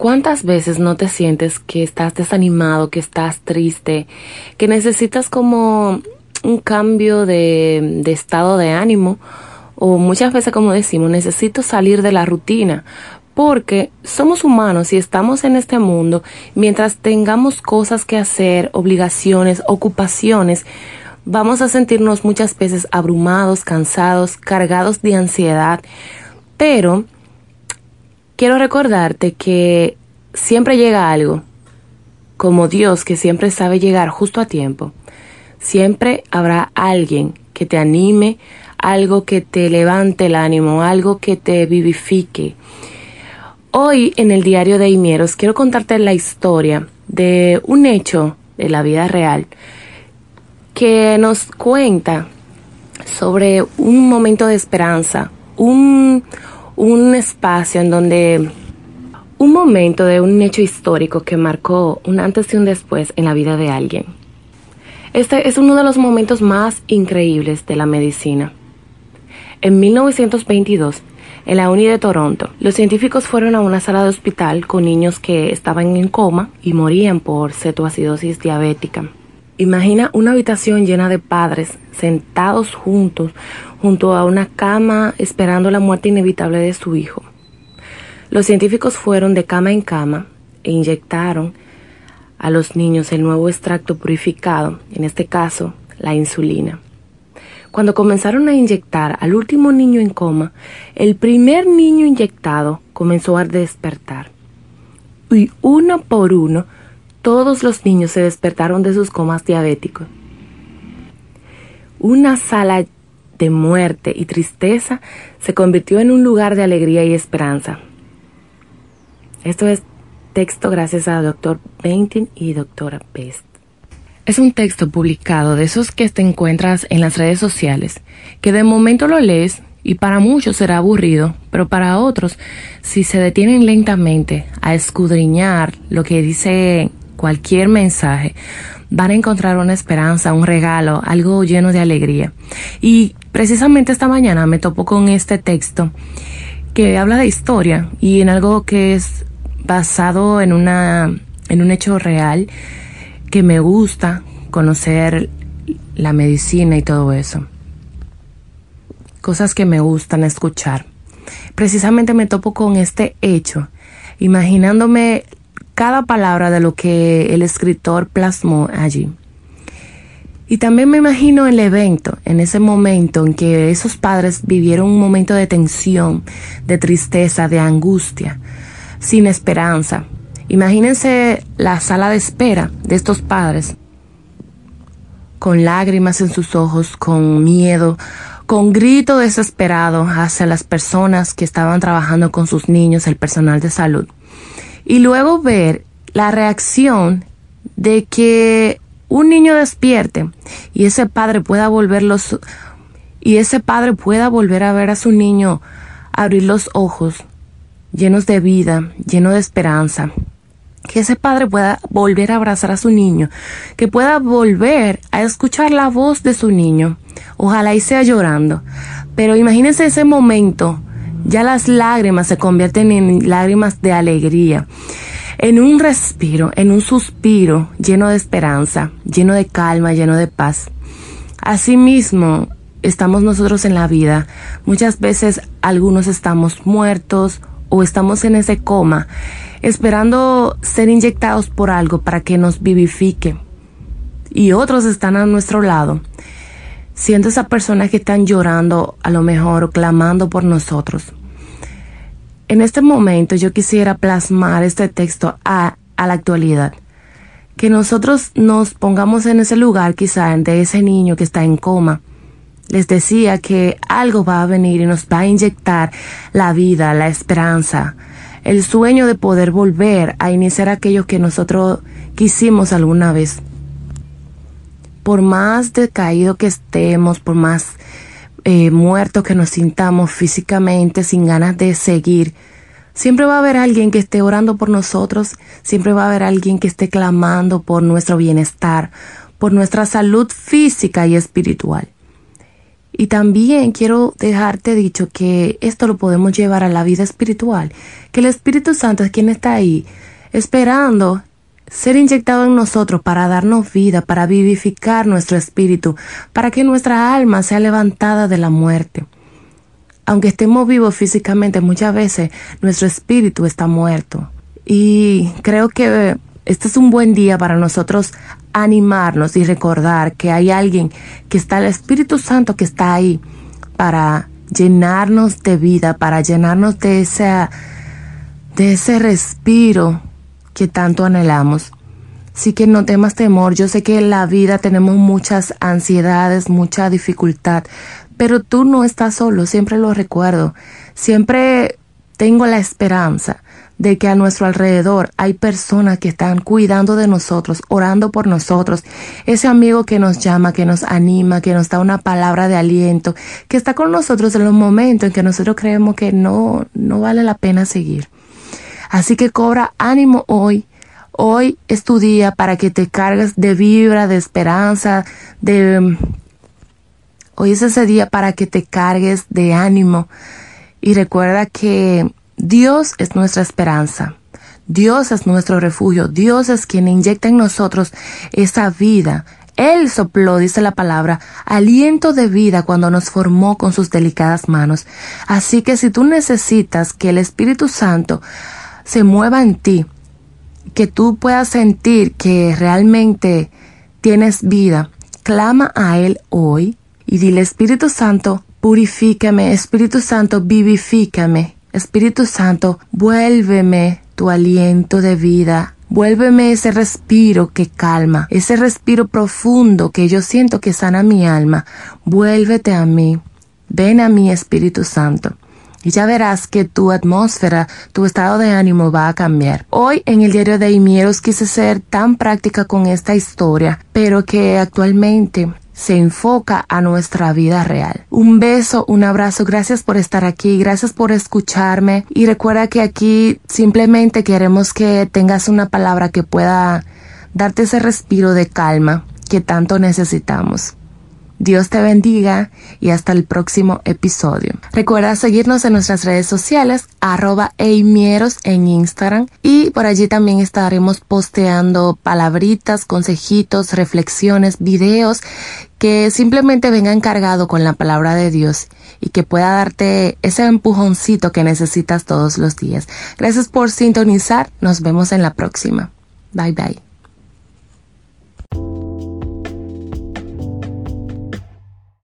¿Cuántas veces no te sientes que estás desanimado, que estás triste, que necesitas como un cambio de, estado de ánimo? O muchas veces, como decimos, necesito salir de la rutina, porque somos humanos y estamos en este mundo, mientras tengamos cosas que hacer, obligaciones, ocupaciones, vamos a sentirnos muchas veces abrumados, cansados, cargados de ansiedad, pero quiero recordarte que siempre llega algo, como Dios que siempre sabe llegar justo a tiempo. Siempre habrá alguien que te anime, algo que te levante el ánimo, algo que te vivifique. Hoy en el diario de Imieros quiero contarte la historia de un hecho de la vida real que nos cuenta sobre un momento de esperanza, un, un espacio en donde un momento de un hecho histórico que marcó un antes y un después en la vida de alguien. Este es uno de los momentos más increíbles de la medicina. En 1922, en la Uni de Toronto, los científicos fueron a una sala de hospital con niños que estaban en coma y morían por cetoacidosis diabética. Imagina una habitación llena de padres sentados juntos junto a una cama esperando la muerte inevitable de su hijo. Los científicos fueron de cama en cama e inyectaron a los niños el nuevo extracto purificado, en este caso la insulina. Cuando comenzaron a inyectar al último niño en coma, el primer niño inyectado comenzó a despertar. Y uno por uno todos los niños se despertaron de sus comas diabéticos. Una sala de muerte y tristeza se convirtió en un lugar de alegría y esperanza. Esto es texto gracias a Dr. Bentin y Dra. Best. Es un texto publicado de esos que te encuentras en las redes sociales, que de momento lo lees y para muchos será aburrido, pero para otros, si se detienen lentamente a escudriñar lo que dice cualquier mensaje, van a encontrar una esperanza, un regalo, algo lleno de alegría. Y precisamente esta mañana me topo con este texto que habla de historia y en algo que es basado en una en un hecho real que me gusta conocer la medicina y todo eso. Cosas que me gustan escuchar. Precisamente me topo con este hecho, imaginándome cada palabra de lo que el escritor plasmó allí. Y también me imagino el evento, en ese momento en que esos padres vivieron un momento de tensión, de tristeza, de angustia, sin esperanza. Imagínense la sala de espera de estos padres, con lágrimas en sus ojos, con miedo, con grito desesperado hacia las personas que estaban trabajando con sus niños, el personal de salud y luego ver la reacción de que un niño despierte y ese padre pueda volverlos y ese padre pueda volver a ver a su niño abrir los ojos llenos de vida, lleno de esperanza. Que ese padre pueda volver a abrazar a su niño, que pueda volver a escuchar la voz de su niño. Ojalá y sea llorando. Pero imagínense ese momento ya las lágrimas se convierten en lágrimas de alegría, en un respiro, en un suspiro lleno de esperanza, lleno de calma, lleno de paz. Asimismo, estamos nosotros en la vida. Muchas veces algunos estamos muertos o estamos en ese coma, esperando ser inyectados por algo para que nos vivifique. Y otros están a nuestro lado, siendo esa persona que están llorando a lo mejor clamando por nosotros. En este momento yo quisiera plasmar este texto a, a la actualidad. Que nosotros nos pongamos en ese lugar quizá de ese niño que está en coma. Les decía que algo va a venir y nos va a inyectar la vida, la esperanza, el sueño de poder volver a iniciar aquello que nosotros quisimos alguna vez por más decaído que estemos, por más eh, muertos que nos sintamos físicamente, sin ganas de seguir, siempre va a haber alguien que esté orando por nosotros, siempre va a haber alguien que esté clamando por nuestro bienestar, por nuestra salud física y espiritual. Y también quiero dejarte dicho que esto lo podemos llevar a la vida espiritual, que el Espíritu Santo es quien está ahí esperando ser inyectado en nosotros para darnos vida, para vivificar nuestro espíritu, para que nuestra alma sea levantada de la muerte. Aunque estemos vivos físicamente, muchas veces nuestro espíritu está muerto. Y creo que este es un buen día para nosotros animarnos y recordar que hay alguien que está, el Espíritu Santo que está ahí para llenarnos de vida, para llenarnos de ese, de ese respiro que tanto anhelamos. Así que no temas temor, yo sé que en la vida tenemos muchas ansiedades, mucha dificultad, pero tú no estás solo, siempre lo recuerdo, siempre tengo la esperanza de que a nuestro alrededor hay personas que están cuidando de nosotros, orando por nosotros, ese amigo que nos llama, que nos anima, que nos da una palabra de aliento, que está con nosotros en los momentos en que nosotros creemos que no, no vale la pena seguir. Así que cobra ánimo hoy. Hoy es tu día para que te cargues de vibra, de esperanza, de... Hoy es ese día para que te cargues de ánimo. Y recuerda que Dios es nuestra esperanza. Dios es nuestro refugio. Dios es quien inyecta en nosotros esa vida. Él sopló, dice la palabra, aliento de vida cuando nos formó con sus delicadas manos. Así que si tú necesitas que el Espíritu Santo se mueva en ti, que tú puedas sentir que realmente tienes vida, clama a Él hoy y dile Espíritu Santo, purifícame, Espíritu Santo, vivifícame, Espíritu Santo, vuélveme tu aliento de vida. Vuélveme ese respiro que calma, ese respiro profundo que yo siento que sana mi alma. Vuélvete a mí. Ven a mí, Espíritu Santo. Y ya verás que tu atmósfera, tu estado de ánimo va a cambiar. Hoy en el diario de Imieros quise ser tan práctica con esta historia, pero que actualmente se enfoca a nuestra vida real. Un beso, un abrazo, gracias por estar aquí, gracias por escucharme y recuerda que aquí simplemente queremos que tengas una palabra que pueda darte ese respiro de calma que tanto necesitamos. Dios te bendiga y hasta el próximo episodio. Recuerda seguirnos en nuestras redes sociales, arroba eimieros en Instagram y por allí también estaremos posteando palabritas, consejitos, reflexiones, videos que simplemente vengan cargado con la palabra de Dios y que pueda darte ese empujoncito que necesitas todos los días. Gracias por sintonizar. Nos vemos en la próxima. Bye bye.